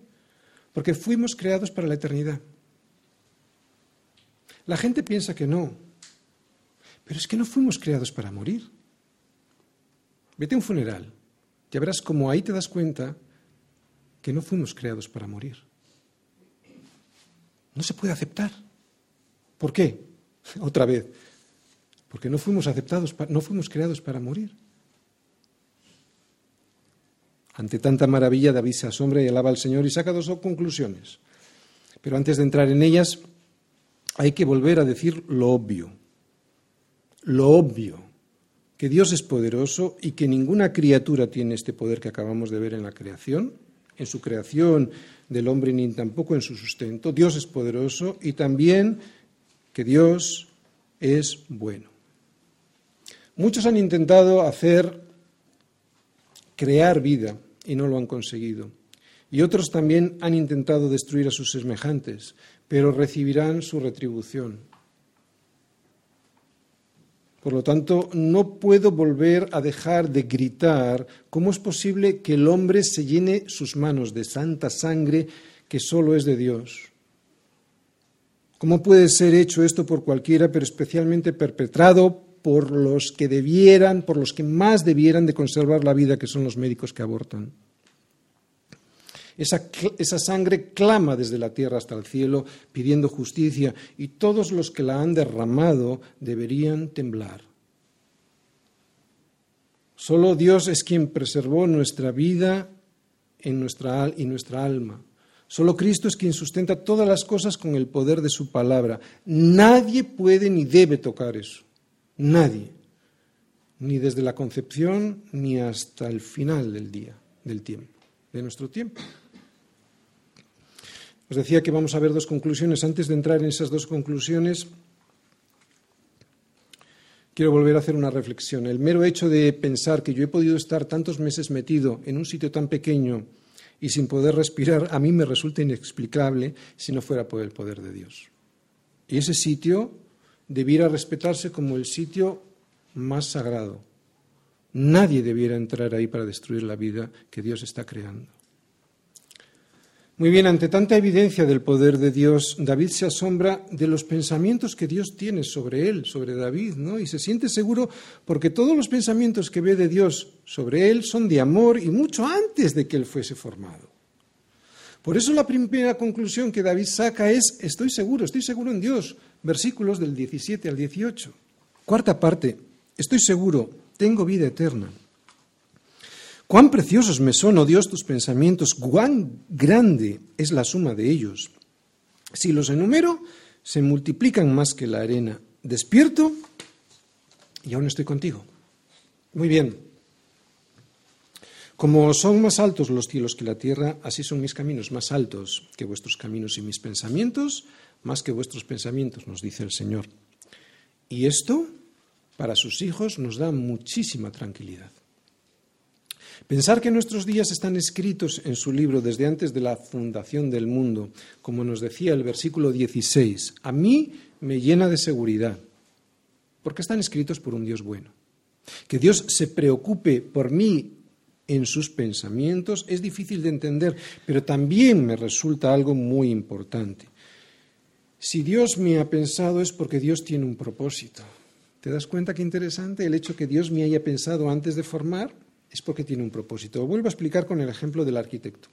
Porque fuimos creados para la eternidad. La gente piensa que no, pero es que no fuimos creados para morir. Vete a un funeral, ya verás cómo ahí te das cuenta que no fuimos creados para morir. No se puede aceptar. ¿Por qué? Otra vez, porque no fuimos aceptados, no fuimos creados para morir. Ante tanta maravilla, David se asombra y alaba al Señor y saca dos conclusiones. Pero antes de entrar en ellas, hay que volver a decir lo obvio. Lo obvio, que Dios es poderoso y que ninguna criatura tiene este poder que acabamos de ver en la creación, en su creación del hombre ni tampoco en su sustento. Dios es poderoso y también que Dios es bueno. Muchos han intentado hacer crear vida y no lo han conseguido. Y otros también han intentado destruir a sus semejantes, pero recibirán su retribución. Por lo tanto, no puedo volver a dejar de gritar cómo es posible que el hombre se llene sus manos de santa sangre que solo es de Dios. ¿Cómo puede ser hecho esto por cualquiera, pero especialmente perpetrado por los que debieran, por los que más debieran de conservar la vida, que son los médicos que abortan? Esa, sangre clama desde la tierra hasta el cielo pidiendo justicia y todos los que la han derramado deberían temblar. Solo Dios es quien preservó nuestra vida en nuestra, y nuestra alma. Solo Cristo es quien sustenta todas las cosas con el poder de su palabra. Nadie puede ni debe tocar eso. Nadie. Ni desde la concepción ni hasta el final del día, del tiempo, de nuestro tiempo. Os decía que vamos a ver dos conclusiones. Antes de entrar en esas dos conclusiones, quiero volver a hacer una reflexión. El mero hecho de pensar que yo he podido estar tantos meses metido en un sitio tan pequeño y sin poder respirar, a mí me resulta inexplicable si no fuera por el poder de Dios. Y ese sitio debiera respetarse como el sitio más sagrado. Nadie debiera entrar ahí para destruir la vida que Dios está creando. Muy bien, ante tanta evidencia del poder de Dios, David se asombra de los pensamientos que Dios tiene sobre él, sobre David, ¿no? Y se siente seguro porque todos los pensamientos que ve de Dios sobre él son de amor y mucho antes de que él fuese formado. Por eso la primera conclusión que David saca es, estoy seguro, estoy seguro en Dios, versículos del 17 al 18. Cuarta parte, estoy seguro, tengo vida eterna. Cuán preciosos me son, oh Dios, tus pensamientos, cuán grande es la suma de ellos. Si los enumero, se multiplican más que la arena. Despierto y aún estoy contigo. Muy bien. Como son más altos los cielos que la tierra, así son mis caminos más altos que vuestros caminos y mis pensamientos más que vuestros pensamientos, nos dice el Señor. Y esto, para sus hijos, nos da muchísima tranquilidad. Pensar que nuestros días están escritos en su libro desde antes de la fundación del mundo, como nos decía el versículo 16, a mí me llena de seguridad, porque están escritos por un Dios bueno. Que Dios se preocupe por mí en sus pensamientos es difícil de entender, pero también me resulta algo muy importante. Si Dios me ha pensado es porque Dios tiene un propósito. ¿Te das cuenta qué interesante el hecho que Dios me haya pensado antes de formar? es porque tiene un propósito. Vuelvo a explicar con el ejemplo del arquitecto.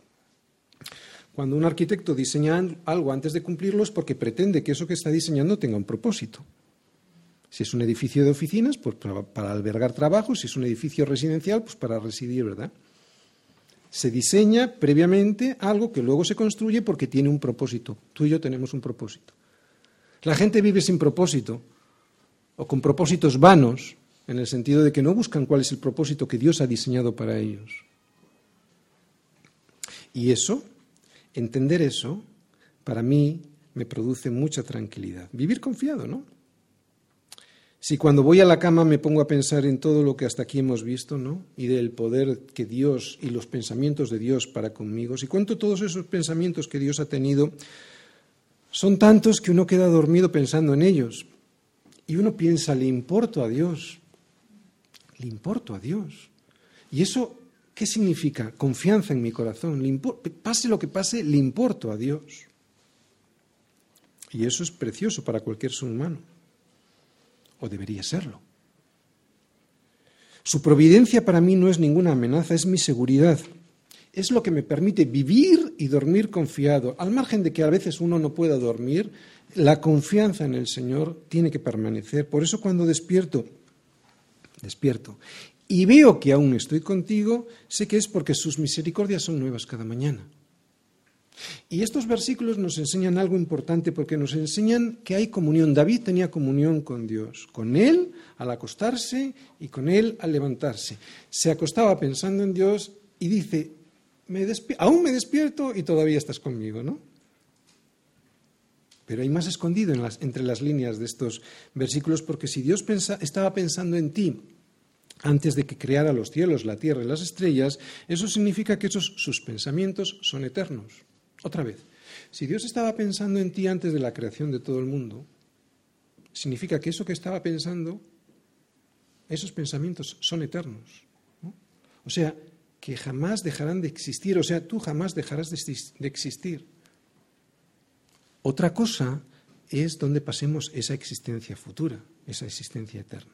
Cuando un arquitecto diseña algo antes de cumplirlo es porque pretende que eso que está diseñando tenga un propósito. Si es un edificio de oficinas, pues para, albergar trabajo, si es un edificio residencial, pues para residir, ¿verdad? Se diseña previamente algo que luego se construye porque tiene un propósito. Tú y yo tenemos un propósito. La gente vive sin propósito o con propósitos vanos en el sentido de que no buscan cuál es el propósito que Dios ha diseñado para ellos. Y eso, entender eso, para mí me produce mucha tranquilidad. Vivir confiado, ¿no? Si cuando voy a la cama me pongo a pensar en todo lo que hasta aquí hemos visto, ¿no? Y del poder que Dios y los pensamientos de Dios para conmigo, si cuento todos esos pensamientos que Dios ha tenido, son tantos que uno queda dormido pensando en ellos. Y uno piensa, le importo a Dios le importo a Dios. ¿Y eso qué significa? Confianza en mi corazón. pase lo que pase, le importo a Dios. Y eso es precioso para cualquier ser humano. O debería serlo. Su providencia para mí no es ninguna amenaza, es mi seguridad. Es lo que me permite vivir y dormir confiado. Al margen de que a veces uno no pueda dormir, la confianza en el Señor tiene que permanecer. Por eso cuando despierto despierto, y veo que aún estoy contigo, sé que es porque sus misericordias son nuevas cada mañana. Y estos versículos nos enseñan algo importante porque nos enseñan que hay comunión. David tenía comunión con Dios, con Él al acostarse y con Él al levantarse. Se acostaba pensando en Dios y dice, aún me despierto y todavía estás conmigo, ¿no? Pero hay más escondido entre las líneas de estos versículos porque si Dios estaba pensando en ti antes de que creara los cielos, la tierra y las estrellas, eso significa que esos sus pensamientos son eternos. Otra vez, si Dios estaba pensando en ti antes de la creación de todo el mundo, significa que eso que estaba pensando esos pensamientos son eternos. O sea, que jamás dejarán de existir, o sea, tú jamás dejarás de existir. Otra cosa es donde pasemos esa existencia futura, esa existencia eterna.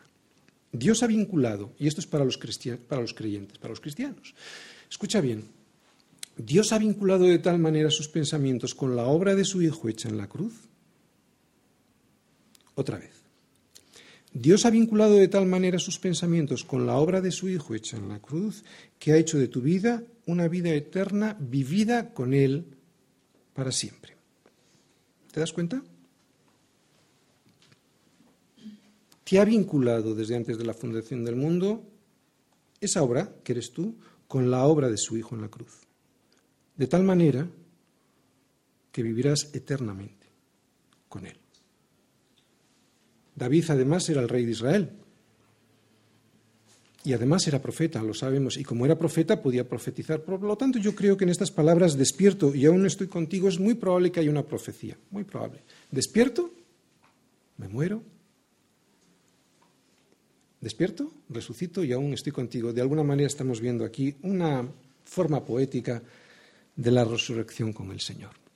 Dios ha vinculado, y esto es para los, para los creyentes, para los cristianos. Escucha bien, Dios ha vinculado de tal manera sus pensamientos con la obra de su Hijo hecha en la cruz. Otra vez. Dios ha vinculado de tal manera sus pensamientos con la obra de su Hijo hecha en la cruz, que ha hecho de tu vida una vida eterna vivida con Él para siempre. ¿Te das cuenta? Te ha vinculado desde antes de la fundación del mundo esa obra, que eres tú, con la obra de su Hijo en la cruz. De tal manera que vivirás eternamente con Él. David además era el rey de Israel. Y además era profeta, lo sabemos, y como era profeta podía profetizar. Por lo tanto, yo creo que en estas palabras despierto y aún estoy contigo es muy probable que haya una profecía, muy probable. Despierto, me muero, despierto, resucito y aún estoy contigo. De alguna manera estamos viendo aquí una forma poética de la resurrección con el Señor.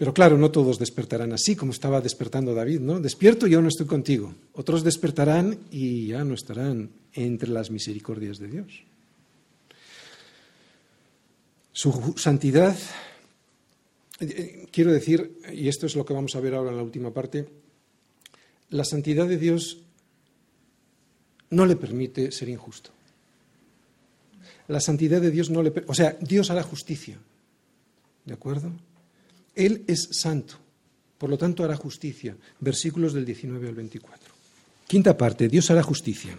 Pero claro, no todos despertarán así como estaba despertando David, ¿no? Despierto y aún no estoy contigo. Otros despertarán y ya no estarán entre las misericordias de Dios. Su santidad, eh, quiero decir, y esto es lo que vamos a ver ahora en la última parte, la santidad de Dios no le permite ser injusto. La santidad de Dios no le... O sea, Dios hará justicia. ¿De acuerdo? Él es santo, por lo tanto hará justicia. Versículos del 19 al 24. Quinta parte, Dios hará justicia.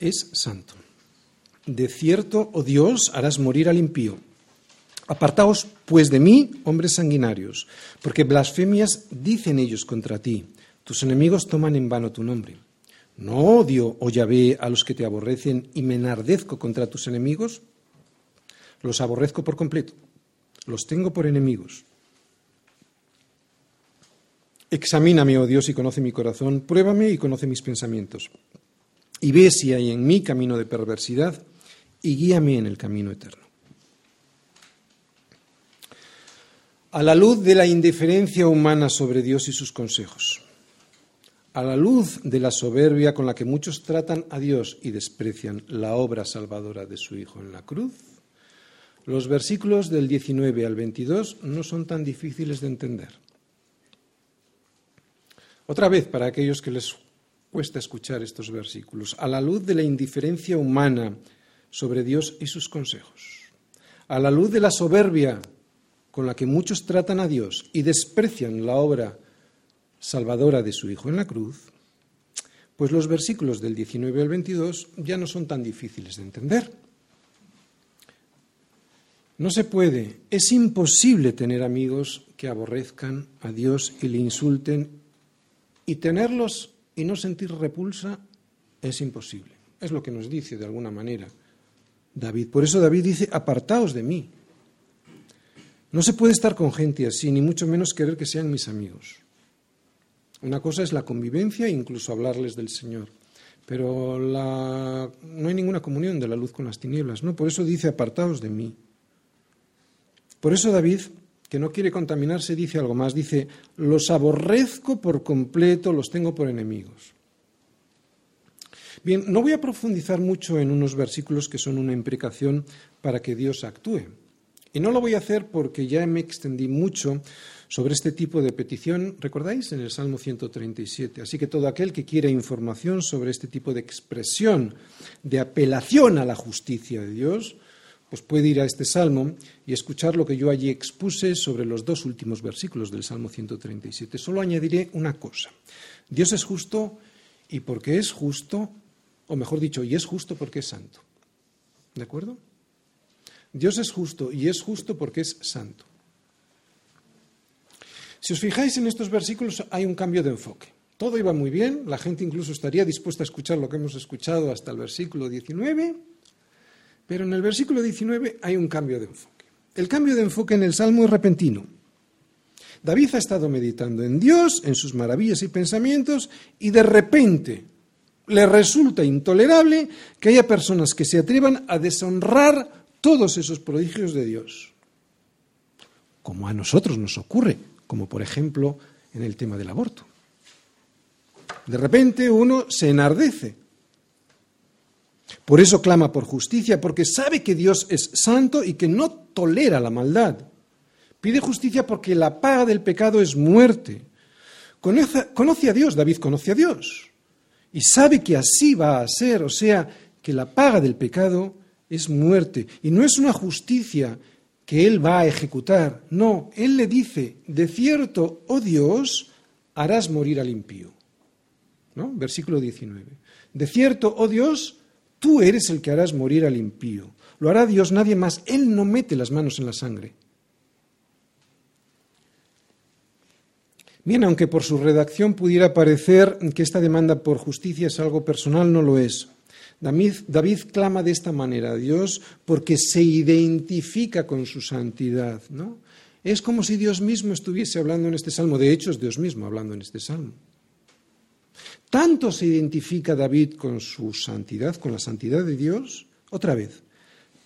Es santo. De cierto, oh Dios, harás morir al impío. Apartaos, pues, de mí, hombres sanguinarios, porque blasfemias dicen ellos contra ti. Tus enemigos toman en vano tu nombre. ¿No odio, oh Yahvé, a los que te aborrecen y me enardezco contra tus enemigos? Los aborrezco por completo. Los tengo por enemigos. Examíname, oh Dios, y conoce mi corazón, pruébame y conoce mis pensamientos. Y ve si hay en mí camino de perversidad y guíame en el camino eterno. A la luz de la indiferencia humana sobre Dios y sus consejos, a la luz de la soberbia con la que muchos tratan a Dios y desprecian la obra salvadora de su Hijo en la cruz, los versículos del 19 al 22 no son tan difíciles de entender. Otra vez, para aquellos que les cuesta escuchar estos versículos, a la luz de la indiferencia humana sobre Dios y sus consejos, a la luz de la soberbia con la que muchos tratan a Dios y desprecian la obra salvadora de su Hijo en la cruz, pues los versículos del 19 al 22 ya no son tan difíciles de entender. No se puede, es imposible tener amigos que aborrezcan a Dios y le insulten y tenerlos y no sentir repulsa es imposible. Es lo que nos dice de alguna manera David. Por eso David dice, apartaos de mí. No se puede estar con gente así, ni mucho menos querer que sean mis amigos. Una cosa es la convivencia e incluso hablarles del Señor. Pero no hay ninguna comunión de la luz con las tinieblas. No, por eso dice, apartaos de mí. Por eso David que no quiere contaminarse, dice algo más. Dice, los aborrezco por completo, los tengo por enemigos. Bien, no voy a profundizar mucho en unos versículos que son una imprecación para que Dios actúe. Y no lo voy a hacer porque ya me extendí mucho sobre este tipo de petición, ¿recordáis? En el Salmo 137. Así que todo aquel que quiera información sobre este tipo de expresión, de apelación a la justicia de Dios, pues puede ir a este salmo y escuchar lo que yo allí expuse sobre los dos últimos versículos del Salmo 137. Solo añadiré una cosa. Dios es justo y porque es justo, o mejor dicho, y es justo porque es santo. ¿De acuerdo? Dios es justo y es justo porque es santo. Si os fijáis en estos versículos hay un cambio de enfoque. Todo iba muy bien, la gente incluso estaría dispuesta a escuchar lo que hemos escuchado hasta el versículo 19 pero en el versículo 19 hay un cambio de enfoque. El cambio de enfoque en el Salmo es repentino. David ha estado meditando en Dios, en sus maravillas y pensamientos, y de repente le resulta intolerable que haya personas que se atrevan a deshonrar todos esos prodigios de Dios, como a nosotros nos ocurre, como por ejemplo en el tema del aborto. De repente uno se enardece. Por eso clama por justicia, porque sabe que Dios es santo y que no tolera la maldad. Pide justicia porque la paga del pecado es muerte. Conoce, a Dios, David conoce a Dios. Y sabe que así va a ser, o sea, que la paga del pecado es muerte. Y no es una justicia que él va a ejecutar. No, él le dice, de cierto, oh Dios, harás morir al impío. ¿No? Versículo 19. De cierto, oh Dios, tú eres el que harás morir al impío. Lo hará Dios, nadie más. Él no mete las manos en la sangre. Bien, aunque por su redacción pudiera parecer que esta demanda por justicia es algo personal, no lo es. David, clama de esta manera a Dios porque se identifica con su santidad. ¿no? Es como si Dios mismo estuviese hablando en este salmo. De hecho, es Dios mismo hablando en este salmo. Tanto se identifica David con su santidad, con la santidad de Dios, otra vez,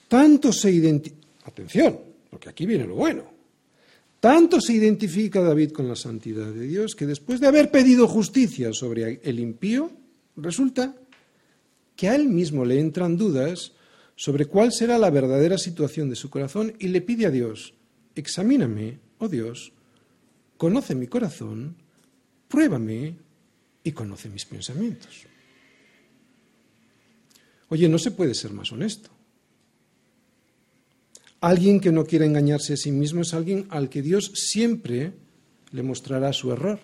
tanto se identifica, atención, porque aquí viene lo bueno, tanto se identifica David con la santidad de Dios que después de haber pedido justicia sobre el impío, resulta que a él mismo le entran dudas sobre cuál será la verdadera situación de su corazón y le pide a Dios, examíname, oh Dios, conoce mi corazón, pruébame y conoce mis pensamientos. Oye, no se puede ser más honesto. Alguien que no quiera engañarse a sí mismo es alguien al que Dios siempre le mostrará su error.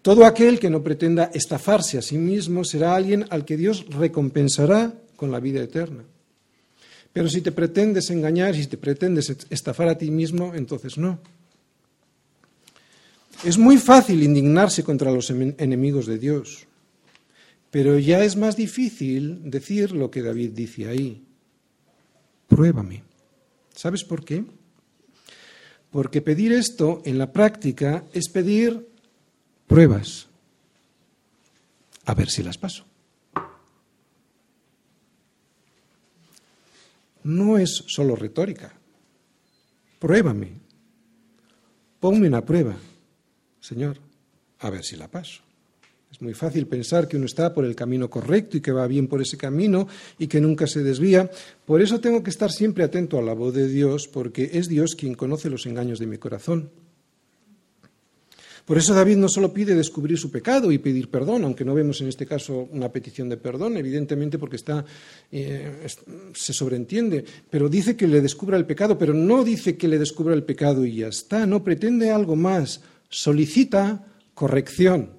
Todo aquel que no pretenda estafarse a sí mismo será alguien al que Dios recompensará con la vida eterna. Pero si te pretendes engañar, si te pretendes estafar a ti mismo, entonces no. Es muy fácil indignarse contra los enemigos de Dios, pero ya es más difícil decir lo que David dice ahí. Pruébame. ¿Sabes por qué? Porque pedir esto en la práctica es pedir pruebas, a ver si las paso. No es solo retórica. Pruébame. Ponme una prueba, Señor, a ver si la paso. Es muy fácil pensar que uno está por el camino correcto y que va bien por ese camino y que nunca se desvía. Por eso tengo que estar siempre atento a la voz de Dios, porque es Dios quien conoce los engaños de mi corazón. Por eso David no solo pide descubrir su pecado y pedir perdón, aunque no vemos en este caso una petición de perdón, evidentemente porque está, eh, se sobreentiende, pero dice que le descubra el pecado, pero no dice que le descubra el pecado y ya está, no pretende algo más, solicita corrección.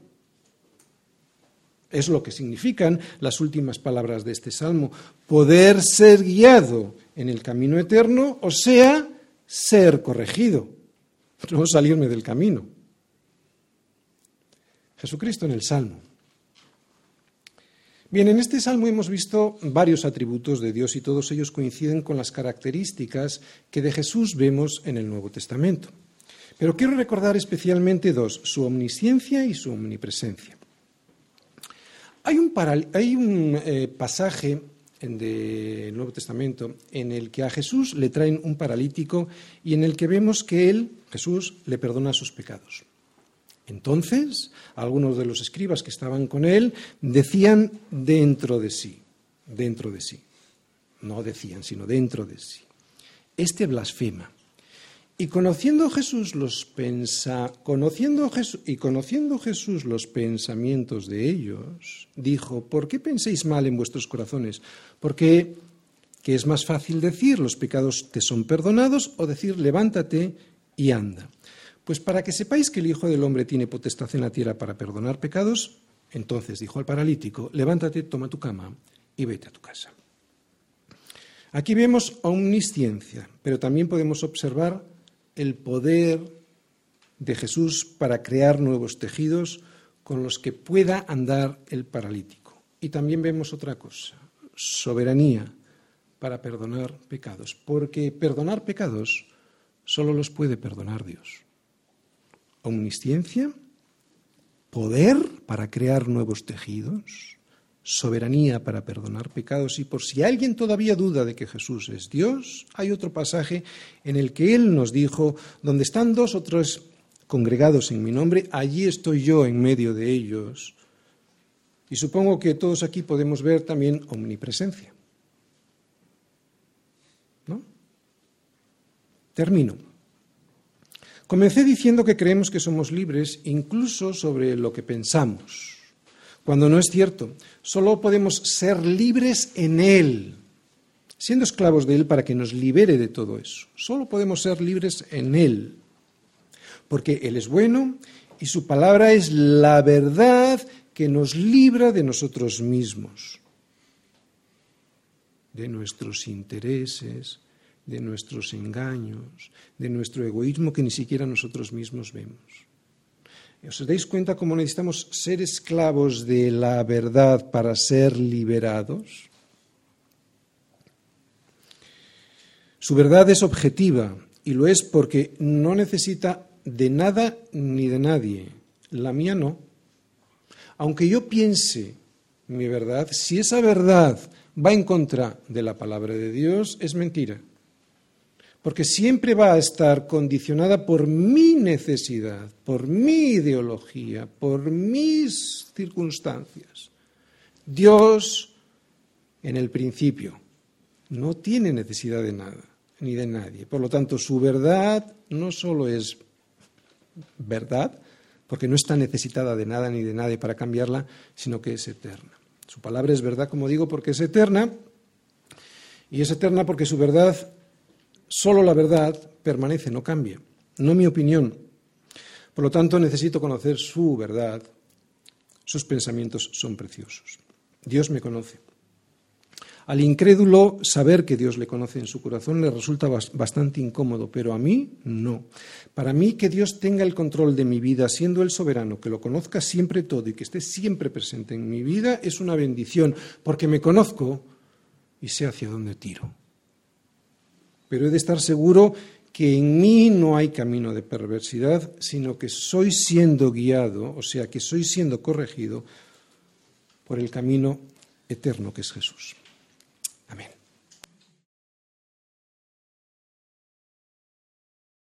Es lo que significan las últimas palabras de este salmo, poder ser guiado en el camino eterno, o sea, ser corregido, no salirme del camino. Jesucristo en el Salmo. Bien, en este salmo hemos visto varios atributos de Dios y todos ellos coinciden con las características que de Jesús vemos en el Nuevo Testamento. Pero quiero recordar especialmente dos, su omnisciencia y su omnipresencia. Hay un, eh, pasaje en el Nuevo Testamento en el que a Jesús le traen un paralítico y en el que vemos que él, Jesús, le perdona sus pecados. Entonces, algunos de los escribas que estaban con él decían dentro de sí, dentro de sí. No decían, sino dentro de sí. Este blasfema. Y conociendo Jesús los pensa, conociendo Jesús, y conociendo Jesús los pensamientos de ellos, dijo: ¿Por qué penséis mal en vuestros corazones? Porque que es más fácil decir los pecados te son perdonados o decir levántate y anda. Pues para que sepáis que el Hijo del Hombre tiene potestad en la tierra para perdonar pecados, entonces dijo al paralítico, levántate, toma tu cama y vete a tu casa. Aquí vemos omnisciencia, pero también podemos observar el poder de Jesús para crear nuevos tejidos con los que pueda andar el paralítico. Y también vemos otra cosa, soberanía para perdonar pecados, porque perdonar pecados solo los puede perdonar Dios omnisciencia poder para crear nuevos tejidos, soberanía para perdonar pecados y por si alguien todavía duda de que Jesús es Dios, hay otro pasaje en el que Él nos dijo, donde están dos o tres congregados en mi nombre, allí estoy yo en medio de ellos. Y supongo que todos aquí podemos ver también omnipresencia. ¿No? Termino. Comencé diciendo que creemos que somos libres incluso sobre lo que pensamos, cuando no es cierto. Solo podemos ser libres en Él, siendo esclavos de Él para que nos libere de todo eso. Solo podemos ser libres en Él, porque Él es bueno y su palabra es la verdad que nos libra de nosotros mismos, de nuestros intereses, de nuestros engaños, de nuestro egoísmo que ni siquiera nosotros mismos vemos. ¿Os dais cuenta cómo necesitamos ser esclavos de la verdad para ser liberados? Su verdad es objetiva y lo es porque no necesita de nada ni de nadie. La mía no. Aunque yo piense mi verdad, si esa verdad va en contra de la palabra de Dios, es mentira porque siempre va a estar condicionada por mi necesidad, por mi ideología, por mis circunstancias. Dios, en el principio, no tiene necesidad de nada, ni de nadie. Por lo tanto, su verdad no solo es verdad, porque no está necesitada de nada ni de nadie para cambiarla, sino que es eterna. Su palabra es verdad, como digo, porque es eterna, y es eterna porque su verdad Solo la verdad permanece, no cambia, no mi opinión. Por lo tanto, necesito conocer su verdad. Sus pensamientos son preciosos. Dios me conoce. Al incrédulo saber que Dios le conoce en su corazón le resulta bastante incómodo, pero a mí no. Para mí que Dios tenga el control de mi vida, siendo el soberano, que lo conozca siempre todo y que esté siempre presente en mi vida, es una bendición, porque me conozco y sé hacia dónde tiro pero he de estar seguro que en mí no hay camino de perversidad, sino que soy siendo guiado, o sea, que soy siendo corregido por el camino eterno que es Jesús.